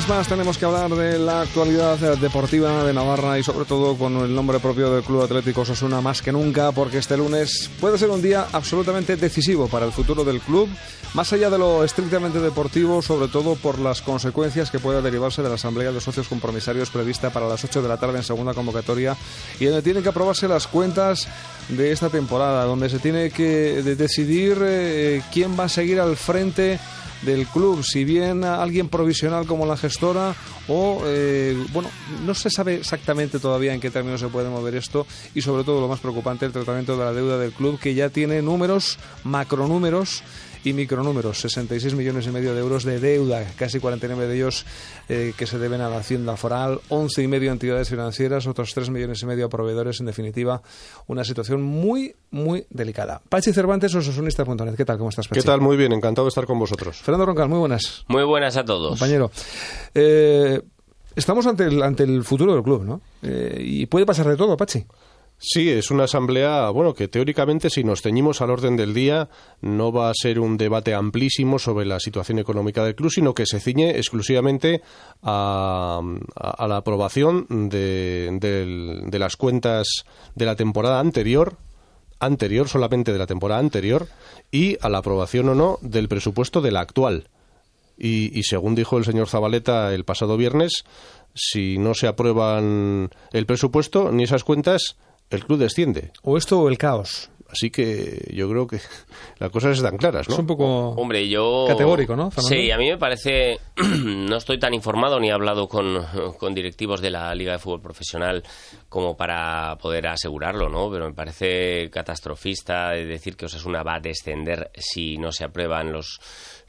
Lunes más tenemos que hablar de la actualidad deportiva de Navarra y sobre todo con el nombre propio del Club Atlético Sosuna más que nunca porque este lunes puede ser un día absolutamente decisivo para el futuro del club, más allá de lo estrictamente deportivo, sobre todo por las consecuencias que pueda derivarse de la Asamblea de Socios Compromisarios prevista para las 8 de la tarde en segunda convocatoria y donde tienen que aprobarse las cuentas de esta temporada, donde se tiene que decidir eh, quién va a seguir al frente del club, si bien alguien provisional como la gestora o, eh, bueno, no se sabe exactamente todavía en qué términos se puede mover esto y sobre todo lo más preocupante, el tratamiento de la deuda del club que ya tiene números, macronúmeros y micronúmeros, 66 millones y medio de euros de deuda, casi 49 de ellos eh, que se deben a la Hacienda Foral, 11 y medio entidades financieras, otros 3 millones y medio a proveedores, en definitiva, una situación muy, muy delicada. Pachi Cervantes, ososunista.net, ¿qué tal? ¿Cómo estás, Pachi? ¿Qué tal? Muy bien, encantado de estar con vosotros. Fernando Roncal, muy buenas. Muy buenas a todos. Compañero. Eh, estamos ante el, ante el futuro del club, ¿no? Eh, y puede pasar de todo, Pachi. Sí, es una asamblea, bueno, que teóricamente si nos ceñimos al orden del día no va a ser un debate amplísimo sobre la situación económica del club, sino que se ciñe exclusivamente a, la aprobación de, de, las cuentas de la temporada anterior, anterior, solamente de la temporada anterior, y a la aprobación o no del presupuesto de la actual. Y, y según dijo el señor Zabaleta el pasado viernes, si no se aprueban el presupuesto ni esas cuentas, el club desciende. O esto o el caos. Así que yo creo que las cosas están claras, ¿no? Es un poco Hombre, yo... categórico, ¿no? Sí, a mí me parece... no estoy tan informado ni he hablado con, con, directivos de la Liga de Fútbol Profesional como para poder asegurarlo, ¿no? Pero me parece catastrofista decir que Osasuna va a descender si no se aprueban los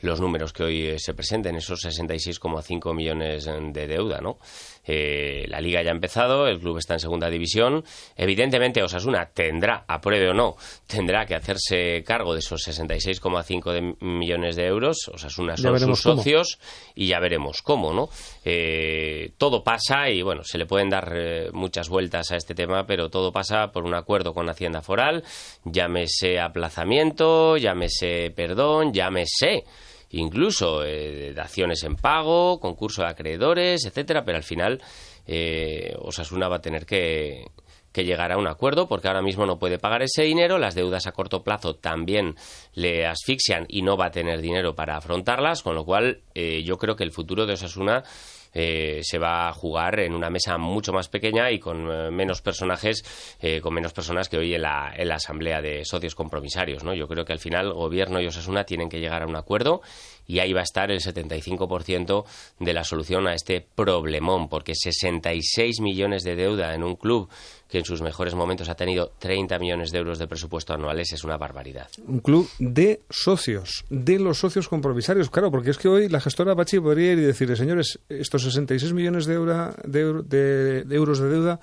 los números que hoy eh, se presenten, esos 66,5 millones de deuda, ¿no? Eh, la liga ya ha empezado, el club está en segunda división. Evidentemente, Osasuna tendrá, apruebe o no, tendrá que hacerse cargo de esos 66,5 millones de euros. Osasuna son sus socios y ya veremos cómo, ¿no? Eh, todo pasa y, bueno, se le pueden dar muchas vueltas a este tema, pero todo pasa por un acuerdo con Hacienda Foral, llámese aplazamiento, llámese perdón, llámese incluso eh, daciones en pago, concurso de acreedores, etcétera, pero al final eh, Osasuna va a tener que, llegar a un acuerdo porque ahora mismo no puede pagar ese dinero, las deudas a corto plazo también le asfixian y no va a tener dinero para afrontarlas, con lo cual eh, yo creo que el futuro de Osasuna eh, se va a jugar en una mesa mucho más pequeña y con eh, menos personajes, eh, con menos personas que hoy en la, en la asamblea de socios compromisarios. ¿no? Yo creo que al final gobierno y Osasuna tienen que llegar a un acuerdo y ahí va a estar el 75% de la solución a este problemón, porque 66 millones de deuda en un club que en sus mejores momentos ha tenido 30 millones de euros de presupuesto anuales es una barbaridad. Un club de socios, de los socios compromisarios, claro, porque es que hoy la gestora Bachi podría ir y decirle, señores, estos 66 millones de, de euros de deuda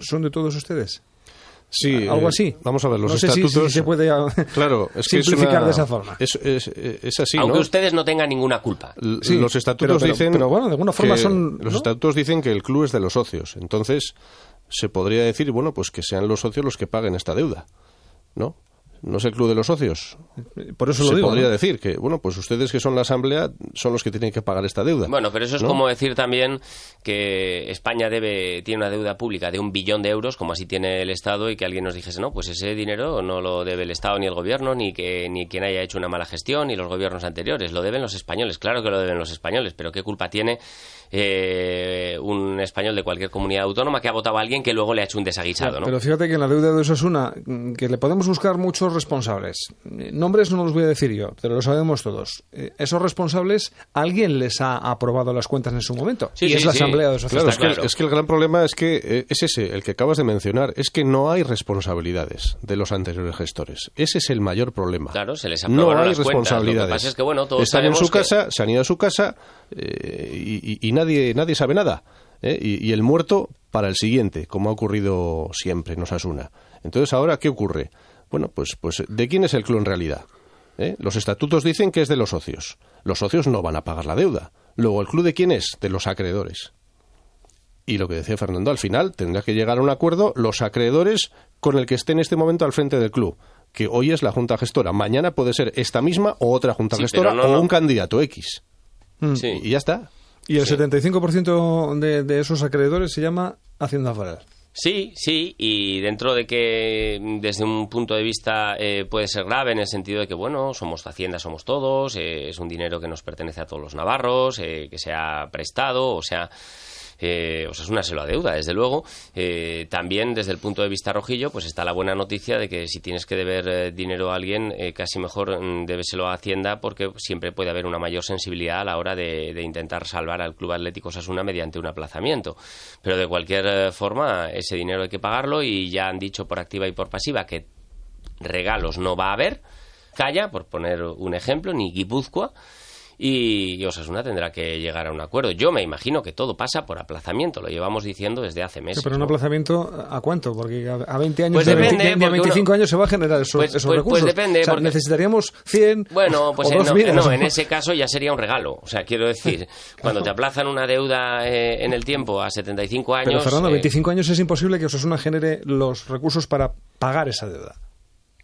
son de todos ustedes. Sí, algo eh, así. vamos a ver, los no sé estatutos. Si, se puede claro, es simplificar de esa forma. Es, es, así. Aunque ustedes no tengan ninguna culpa. los estatutos dicen. Pero bueno, de alguna forma son. Los estatutos dicen que el club es de los socios. Entonces, se podría decir, bueno, pues que sean los socios los que paguen esta deuda. ¿No? no es el club de los socios. Por eso Se digo, podría decir que, bueno, pues ustedes que son la asamblea son los que tienen que pagar esta deuda. Bueno, pero eso es como decir también que España debe tiene una deuda pública de un billón de euros, como así tiene el Estado, y que alguien nos dijese, no, pues ese dinero no lo debe el Estado ni el Gobierno, ni que ni quien haya hecho una mala gestión, ni los gobiernos anteriores. Lo deben los españoles. Claro que lo deben los españoles, pero ¿qué culpa tiene eh, un español de cualquier comunidad autónoma que ha votado a alguien que luego le ha hecho un desaguisado, ¿no? Pero fíjate que en la deuda de Osasuna, que le podemos buscar mucho responsables. Nombres no los voy a decir yo, pero lo sabemos todos. Eh, esos responsables, alguien les ha aprobado las cuentas en su momento. y es la Asamblea de Socios. Claro, es que, el gran problema es que eh, es ese, el que acabas de mencionar, es que no hay responsabilidades de los anteriores gestores. Ese es el mayor problema. Claro, se les No hay las responsabilidades. Lo que pasa es que, bueno, todos Están en su casa, se han ido a su casa eh, y, nadie, nadie sabe nada. Y, y, el muerto para el siguiente, como ha ocurrido siempre en Osasuna. Entonces, ahora, ¿qué ocurre? Bueno, pues, pues ¿de quién es el club en realidad? ¿Eh? Los estatutos dicen que es de los socios. Los socios no van a pagar la deuda. Luego, ¿el club de quién es? De los acreedores. Y lo que decía Fernando, al final tendrá que llegar a un acuerdo los acreedores con el que esté en este momento al frente del club, que hoy es la Junta Gestora. Mañana puede ser esta misma o otra Junta Gestora o un candidato X. Y ya está. Y el 75% de, de esos acreedores se llama Hacienda Foral. Sí, sí, y dentro de que desde un punto de vista eh, puede ser grave en el sentido de que, bueno, somos Hacienda, somos todos, eh, es un dinero que nos pertenece a todos los navarros, eh, que se ha prestado, o sea, eh, Osasuna se lo adeuda, desde luego. Eh, también desde el punto de vista rojillo, pues está la buena noticia de que si tienes que deber eh, dinero a alguien, eh, casi mejor mm, débeselo a Hacienda porque siempre puede haber una mayor sensibilidad a la hora de, intentar salvar al Club Atlético Osasuna mediante un aplazamiento. Pero de cualquier forma, ese dinero hay que pagarlo y ya han dicho por activa y por pasiva que regalos no va a haber. Calla, por poner un ejemplo, ni Guipúzcoa y Osasuna tendrá que llegar a un acuerdo. Yo me imagino que todo pasa por aplazamiento, lo llevamos diciendo desde hace meses. pero un ¿no? aplazamiento, ¿a cuánto? Porque a a 20 años, Pues de, depende, 20 de porque 25 uno- años se va a generar esos, Pues- esos pues- pues recursos. depende, O sea, porque- necesitaríamos 100 Bueno, pues o en, no, 2000. no, en ese caso ya sería un regalo. O sea, quiero decir, cuando te aplazan una deuda eh, en el tiempo a 75 años... Pero Fernando, eh, 25 años es imposible que Osasuna genere los recursos para pagar esa deuda.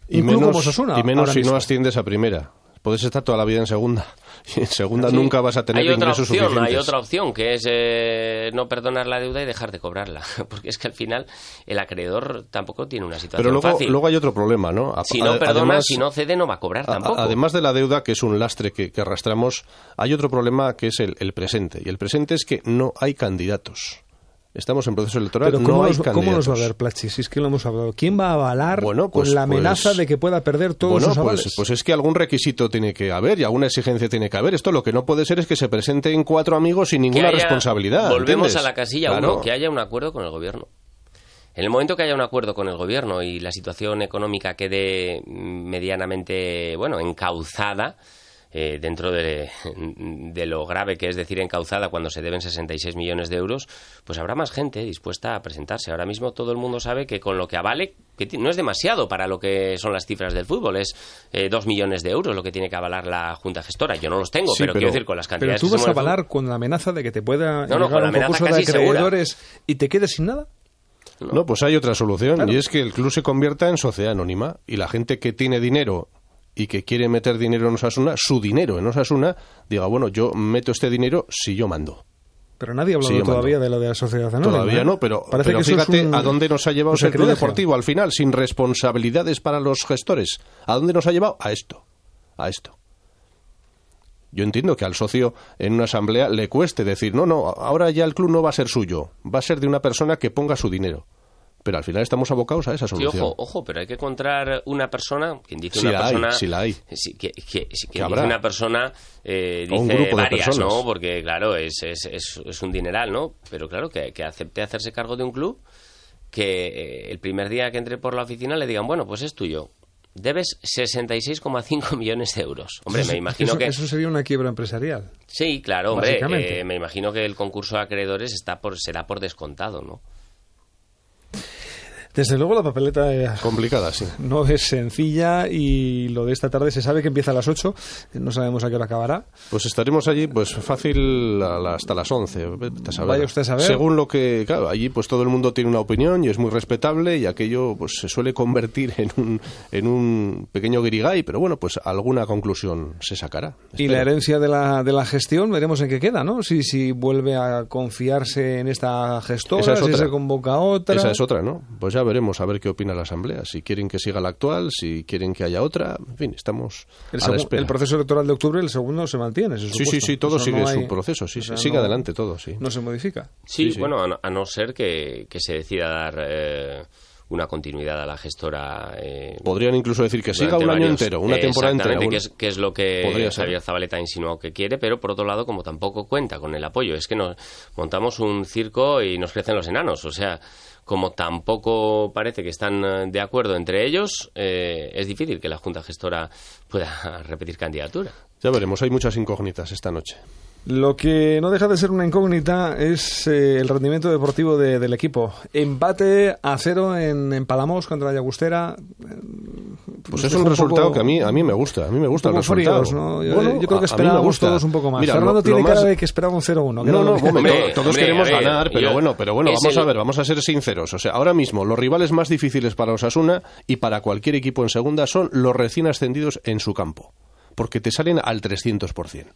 Y menos, como Osasuna, y menos si mismo. no asciendes a primera. Puedes estar toda la vida en segunda. Y en segunda Sí. nunca vas a tener hay otra ingresos opción, suficientes. Hay otra opción, que es eh, no perdonar la deuda y dejar de cobrarla. Porque es que al final el acreedor tampoco tiene una situación Pero luego, fácil. luego hay otro problema, ¿no? A- si no a- perdona, además- si no cede, no va a cobrar a- tampoco. Además de la deuda, que es un lastre que, que arrastramos, hay otro problema que es el, el presente. Y el presente es que no hay candidatos. Estamos en proceso electoral, Pero no ¿cómo, hay nos. ¿cómo nos va a ver, Plachi? Si es que lo hemos hablado. ¿Quién va a avalar Bueno, pues- con la amenaza pues- de que pueda perder todos bueno, sus avales? pues, pues es que algún requisito tiene que haber y alguna exigencia tiene que haber. Esto lo que no puede ser es que se presenten cuatro amigos sin ninguna haya- responsabilidad. Volvemos ¿entiendes? a la casilla Claro. uno, que haya un acuerdo con el gobierno. En el momento que haya un acuerdo con el gobierno y la situación económica quede mm, medianamente, bueno, encauzada, eh, dentro de, de lo grave que es decir encauzada cuando se deben 66 millones de euros, pues habrá más gente dispuesta a presentarse. Ahora mismo todo el mundo sabe que con lo que avale, que no es demasiado para lo que son las cifras del fútbol, es eh, dos millones de euros lo que tiene que avalar la Junta Gestora. Yo no los tengo, Sí, pero, pero- quiero decir, con las Pero cantidades tú que se vas a fútbol- avalar con la amenaza de que te pueda No, no, con la un amenaza de casi segura. acreedores y te quedes sin nada. No, pues hay otra solución Claro. y es que el club se convierta en sociedad anónima y la gente que tiene dinero y que quiere meter dinero en Osasuna, su dinero en Osasuna, diga, bueno, yo meto este dinero si yo mando. Pero nadie ha hablado Sí, todavía de lo de la sociedad anónima. Todavía ¿eh? no, pero, Parece pero que es fíjate un- a dónde nos ha llevado el club deportivo al final, sin responsabilidades para los gestores. ¿A dónde nos ha llevado? A esto, a esto. Yo entiendo que al socio en una asamblea le cueste decir, no, no, ahora ya el club no va a ser suyo, va a ser de una persona que ponga su dinero. Pero al final estamos abocados a esa Sí, solución. ojo, ojo, pero hay que encontrar una persona, quien dice Sí una la hay, persona... sí la hay. Sí, que, que- sí, Que dice una persona eh, O un dice grupo de varias, personas. ¿no? Porque, claro, es, es, es, es un dineral, ¿no? Pero, claro, que, que acepte hacerse cargo de un club que eh, el primer día que entre por la oficina le digan, bueno, pues es tuyo. Debes 66,5 millones de euros. Hombre, Eso- me imagino eso, que... eso sería una quiebra empresarial. Sí, claro, hombre. Eh, me imagino que el concurso de acreedores está por, será por descontado, ¿no? Desde luego la papeleta eh, Complicada, sí. no es sencilla y lo de esta tarde se sabe que empieza a las 8, no sabemos a qué hora acabará. Pues estaremos allí, pues fácil hasta las 11. vete a saber. Vaya usted a saber. Según lo que, claro, allí pues todo el mundo tiene una opinión y es muy respetable y aquello pues se suele convertir en un, en un pequeño guirigay, pero bueno, pues alguna conclusión se sacará. Y la herencia de la, de la gestión, veremos en qué queda, ¿no? Si, si vuelve a confiarse en esta gestora, Esa es si se convoca a otra. Esa es otra, ¿no? Pues ya veremos a ver qué opina la Asamblea. Si quieren que siga la actual, si quieren que haya otra. En fin, estamos El, a la espera. el proceso electoral de octubre, el segundo se mantiene, se Sí, sí, sí, todo Eso sigue no su proceso, sí, o sea, sigue no- adelante todo, sí. No se modifica. Sí, Sí, sí. bueno, a no, a no ser que, que se decida dar eh, una continuidad a la gestora. eh, Podrían incluso decir que siga un año entero, una temporada entera. Que es, que es lo que. Javier Zabaleta ha insinuado que quiere, pero por otro lado, como tampoco cuenta con el apoyo, es que nos montamos un circo y nos crecen los enanos. O sea, como tampoco parece que están eh, de acuerdo entre ellos, eh, es difícil que la Junta Gestora pueda repetir candidatura. Ya veremos, hay muchas incógnitas esta noche. Lo que no deja de ser una incógnita es eh, el rendimiento deportivo de- del equipo. Empate a cero en, en Palamos contra la Llagustera. Pues Nos es un un resultado poco- que a mí, a mí me gusta, a mí me gusta el resultado. fríos, ¿no? Yo, Bueno, yo creo que esperábamos todos un poco más. Mira, Fernando lo- tiene lo cara más- de que esperaba un 0-1. que No, no, Hombre, todos hombre, queremos ver, ganar, pero yo- bueno, pero bueno, vamos a ver, vamos a ser sinceros. O sea, ahora mismo los rivales más difíciles para Osasuna y para cualquier equipo en segunda son los recién ascendidos en su campo, porque te salen al 300%.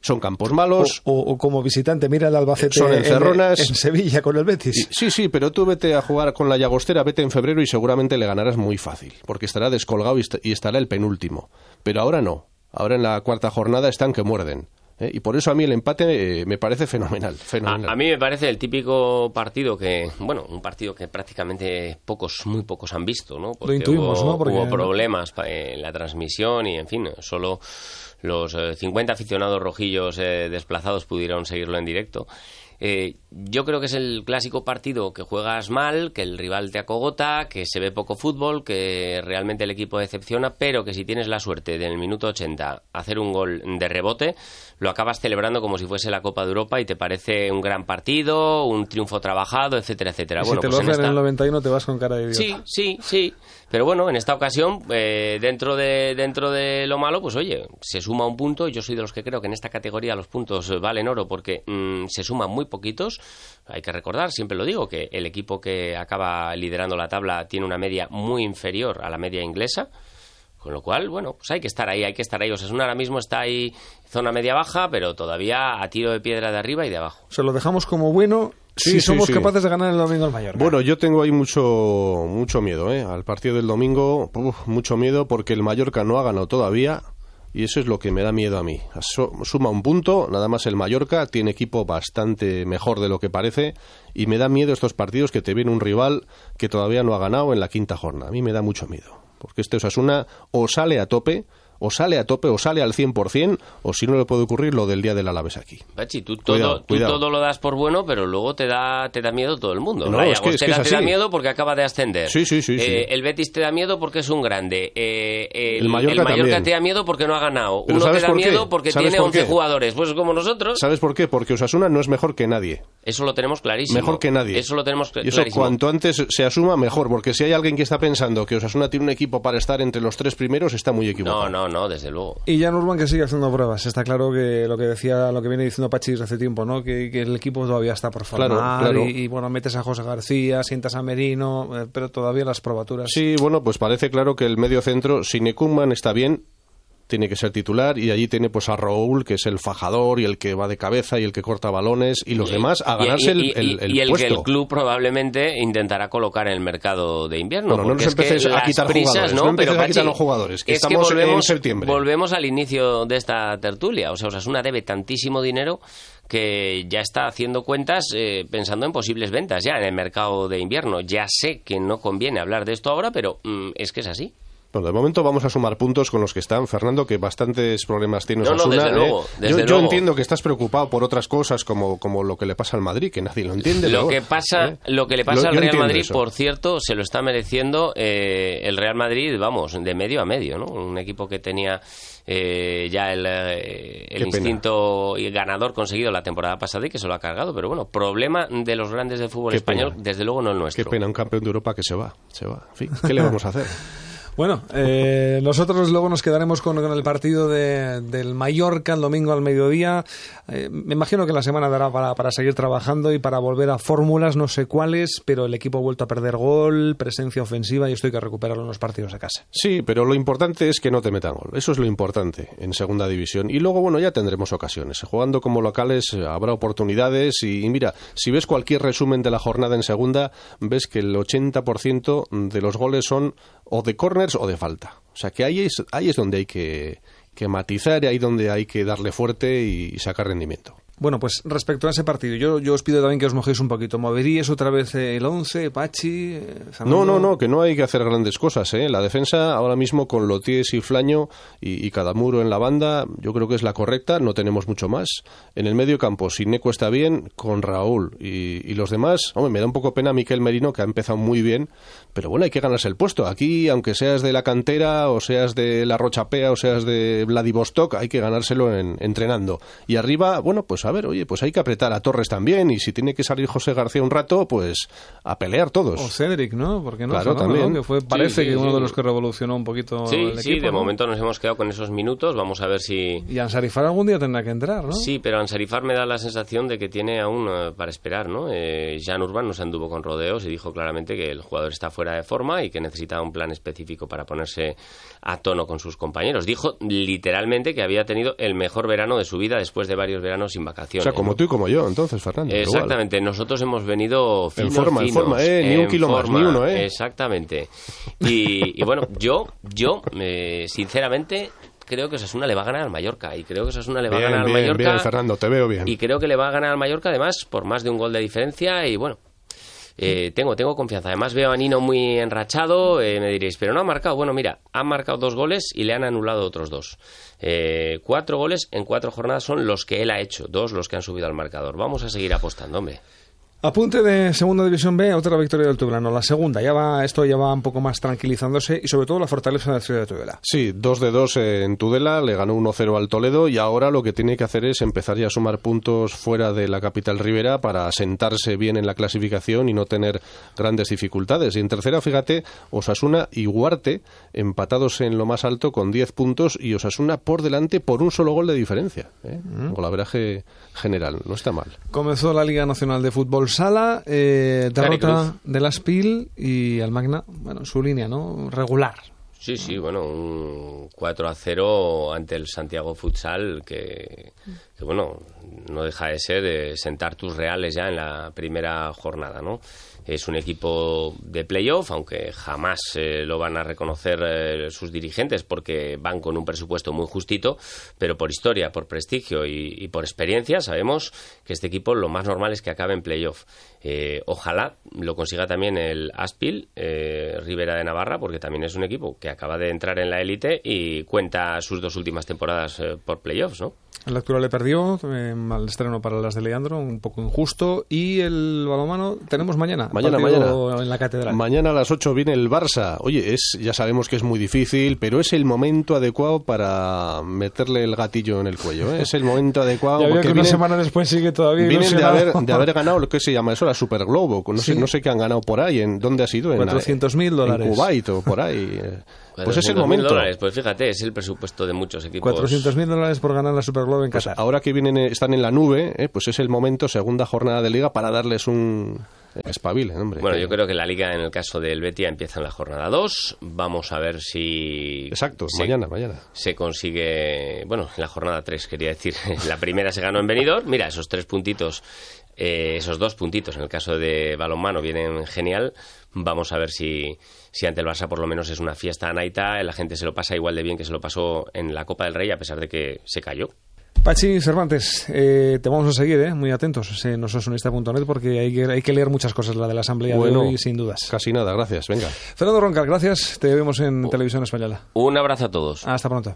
Son campos malos. O, como visitante, mira el Albacete son encerronas. En, Sevilla con el Betis. Sí, sí, pero tú vete a jugar con la Llagostera, vete en febrero y seguramente le ganarás muy fácil, porque estará descolgado y estará el penúltimo. Pero ahora no. Ahora en la cuarta jornada están que muerden. ¿eh? Y por eso a mí el empate eh, me parece fenomenal. A, mí me parece el típico partido que, bueno, un partido que prácticamente pocos, muy pocos han visto, ¿no? Lo intuimos, hubo, ¿no? Porque hubo problemas en la transmisión y, en fin, solo los 50 eh, aficionados rojillos desplazados pudieron seguirlo en directo. Eh, yo creo que es el clásico partido que juegas mal, que el rival te acogota, que se ve poco fútbol, que realmente el equipo decepciona, pero que si tienes la suerte de en el minuto 80 hacer un gol de rebote, lo acabas celebrando como si fuese la Copa de Europa y te parece un gran partido, un triunfo trabajado, etcétera, etcétera. bueno, si te pues lo en, el 91 te vas con cara de idiota. Sí, sí, sí. Pero bueno, en esta ocasión, eh, dentro, de, dentro de lo malo, pues oye, se suma un punto. Yo soy de los que creo que en esta categoría los puntos valen oro porque mm, se suman muy poquitos. Hay que recordar, siempre lo digo, que el equipo que acaba liderando la tabla tiene una media muy inferior a la media inglesa. Con lo cual, bueno, pues hay que estar ahí, hay que estar ahí. Osasuna ahora mismo está ahí zona media-baja, pero todavía a tiro de piedra de arriba y de abajo. Se lo dejamos como bueno si somos capaces de ganar el domingo al Mallorca. Bueno, yo tengo ahí mucho mucho miedo, ¿eh? Al partido del domingo, mucho miedo porque el Mallorca no ha ganado todavía y eso es lo que me da miedo a mí. suma un punto, nada más el Mallorca tiene equipo bastante mejor de lo que parece y me da miedo estos partidos que te viene un rival que todavía no ha ganado en la quinta jornada. A mí me da mucho miedo porque este Osasuna o sale a tope o sale a tope o sale al 100% o si no le puede ocurrir lo del día del Alaves aquí. Pachi, tú, todo, tú todo lo das por bueno, pero luego te da te da miedo todo el mundo. No, es que, es que te da miedo porque acaba de ascender. Sí, sí, sí, eh, el Betis te da miedo porque es un grande. Eh, el, Mallorca, te da miedo porque no ha ganado. Uno te da miedo porque tiene 11 jugadores. Pues como nosotros. ¿Sabes por qué? Porque Osasuna no es mejor que nadie. Eso lo tenemos clarísimo. Mejor que nadie. Eso lo tenemos y eso cuanto antes se asuma, mejor. Porque si hay alguien que está pensando que Osasuna tiene un equipo para estar entre los tres primeros, está muy equivocado. No, no, no, desde luego. Y ya Urban que sigue haciendo pruebas. Está claro que lo que decía, lo que viene diciendo Pachis hace tiempo, ¿no? Que, el equipo todavía está por formar Y, bueno, metes a José García, sientas a Merino, eh, pero todavía las probaturas. Sí, bueno, pues parece claro que el medio centro, si está bien, tiene que ser titular y allí tiene pues a Raúl que es el fajador y el que va de cabeza y el que corta balones y los demás a ganarse el, el, y el que el club probablemente intentará colocar en el mercado de invierno no nos empecéis a quitar jugadores no, pero a quitar los jugadores que estamos en septiembre. volvemos al inicio de esta tertulia. O sea Osasuna debe tantísimo dinero que ya está haciendo cuentas eh, pensando en posibles ventas ya en el mercado de invierno. Ya sé que no conviene hablar de esto ahora pero mm, es que es así bueno, de momento vamos a sumar puntos con los que están. Fernando, que bastantes problemas tiene no, desde ¿eh? luego, yo, entiendo que estás preocupado por otras cosas como, como lo que le pasa al Madrid, que nadie lo entiende. Lo, que, pasa, ¿eh? lo que le pasa al Real Madrid, por cierto, se lo está mereciendo eh, el Real Madrid, vamos, de medio a medio, ¿no? Un equipo que tenía ya el, el instinto ganador conseguido la temporada pasada y que se lo ha cargado. Pero bueno, problema de los grandes del fútbol español, desde luego no el nuestro. Qué pena, un campeón de Europa que se va, se va. En fin, ¿qué le vamos a hacer? Bueno, eh, nosotros luego nos quedaremos con, el partido de, del Mallorca el domingo al mediodía. Eh, me imagino que la semana dará para, para, seguir trabajando y para volver a fórmulas, no sé cuáles, pero el equipo ha vuelto a perder gol, presencia ofensiva y esto hay que recuperarlo en los partidos de casa. Sí, pero lo importante es que no te metan gol. Eso es lo importante en segunda división. Y luego, bueno, ya tendremos ocasiones. Jugando como locales habrá oportunidades y, y mira, si ves cualquier resumen de la jornada en segunda, ves que el 80% de los goles son o de corners o de falta. O sea que ahí es, ahí es donde hay que, que matizar y ahí donde hay que darle fuerte y sacar rendimiento. Bueno, pues respecto a ese partido, yo, yo os pido también que os mojéis un poquito. ¿Moveríais otra vez el 11, Pachi? No, no, no, que no hay que hacer grandes cosas. ¿eh? La defensa ahora mismo con Loties y Flaño y, y, cada muro en la banda, yo creo que es la correcta, no tenemos mucho más. En el medio campo, si Neco está bien, con Raúl y, y, los demás, hombre, me da un poco pena Miquel Merino, que ha empezado muy bien, pero bueno, hay que ganarse el puesto. Aquí, aunque seas de la cantera, o seas de la Rochapea, o seas de Vladivostok, hay que ganárselo en, entrenando. Y arriba, bueno, pues a ver, oye, pues hay que apretar a Torres también y si tiene que salir José García un rato, pues a pelear todos. O Cedric, ¿no? Porque no, Claro, también. ¿no? que fue parece Sí, sí, que uno sí. de los que revolucionó un poquito Sí, el sí, equipo. de ¿no? momento nos hemos quedado con esos minutos. Vamos a ver si. Y Ansarifar algún día tendrá que entrar, ¿no? Sí, pero Ansarifar me da la sensación de que tiene aún eh, para esperar, ¿no? Eh, Jan Urban no se anduvo con rodeos y dijo claramente que el jugador está fuera de forma y que necesita un plan específico para ponerse a tono con sus compañeros. Dijo literalmente que había tenido el mejor verano de su vida después de varios veranos sin o vacaciones. sea, como tú y como yo, entonces, Fernando. igual. Exactamente, nosotros hemos venido finos, forma, en forma, ¿eh? Ni un en kilo más, ni uno, ¿eh? Exactamente. Y, y bueno, yo, yo, eh, sinceramente, creo que Osasuna le va a ganar al Mallorca y creo que Osasuna le va a Bien, ganar al bien, Mallorca. bien, Fernando, te veo bien. Y creo que le va a ganar al Mallorca, además, por más de un gol de diferencia. Y bueno, eh, tengo, tengo confianza. Además, veo a Nino muy enrachado. eh, me diréis, pero no ha marcado. Bueno, mira, han marcado dos goles y le han anulado otros dos. Eh, cuatro goles en cuatro jornadas son los que él ha hecho, dos los que han subido al marcador. Vamos a seguir apostando, hombre. Apunte de Segunda División B, otra victoria del Tudelano. La segunda, ya va, esto ya va un poco más tranquilizándose y sobre todo la fortaleza de la ciudad de Tudela. Sí, 2 de 2 en Tudela, le ganó 1-0 al Toledo y ahora lo que tiene que hacer es empezar ya a sumar puntos fuera de la capital ribera para sentarse bien en la clasificación y no tener grandes dificultades. Y en tercera, fíjate, Osasuna y Huarte empatados en lo más alto con 10 puntos y Osasuna por delante por un solo gol de diferencia. ¿eh? Golaveraje general, no está mal. Comenzó la Liga Nacional de Fútbol Sala, eh, derrota de la Spil y el Magna, bueno, su línea, ¿no? Regular. Sí, sí, bueno, un 4 a 0 ante el Santiago Futsal que, que, bueno, no deja de ser eh, sentar tus reales ya en la primera jornada, ¿no? Es un equipo de playoff, aunque jamás eh, lo van a reconocer eh, sus dirigentes porque van con un presupuesto muy justito, pero por historia, por prestigio y, por experiencia sabemos que este equipo lo más normal es que acabe en playoff. Eh, ojalá lo consiga también el Aspil, Rivera de Navarra, porque también es un equipo que acaba de entrar en la élite y cuenta sus dos últimas temporadas por playoffs, ¿no? El actual le perdió, mal estreno para las de Leandro, un poco injusto. Y el balonmano tenemos mañana. Mañana, mañana. En la catedral. Mañana a las 8 viene el Barça. Oye, es, ya sabemos que es muy difícil, pero es el momento adecuado para meterle el gatillo en el cuello. ¿eh? Es el momento adecuado. ya porque que una vienen- semana después sigue todavía Vienen de haber, de haber ganado lo que se llama eso, la Super Globo. No sé, no sé qué han ganado por ahí. ¿En dónde ha sido? En, 400.000 dólares. En Kuwait o por ahí. Pues es el 400.000 momento. dólares, pues fíjate, es el presupuesto de muchos equipos. 400.000 dólares por ganar la Super Globe en Pues Qatar. ahora que vienen, están en la nube, eh, pues es el momento, segunda jornada de liga, para darles un espabile, hombre. Bueno, yo creo que la liga en el caso del Betia empieza en la jornada 2. Vamos a ver si. Exacto, se- mañana, mañana. Se consigue. Bueno, en la jornada 3, quería decir. La primera se ganó en Benidorm. Mira, esos tres puntitos, eh, esos dos puntitos en el caso de balonmano vienen genial. Vamos a ver si, si ante el Barça por lo menos es una fiesta a Naita. La gente se lo pasa igual de bien que se lo pasó en la Copa del Rey, a pesar de que se cayó. Pachi Cervantes, eh, te vamos a seguir, eh, muy atentos en nososonista.net porque hay que, hay que leer muchas cosas, la de la asamblea Bueno, de hoy, sin dudas. Casi nada, gracias. Venga. Fernando Roncal, gracias. Te vemos en Televisión Española. Un abrazo a todos. Hasta pronto.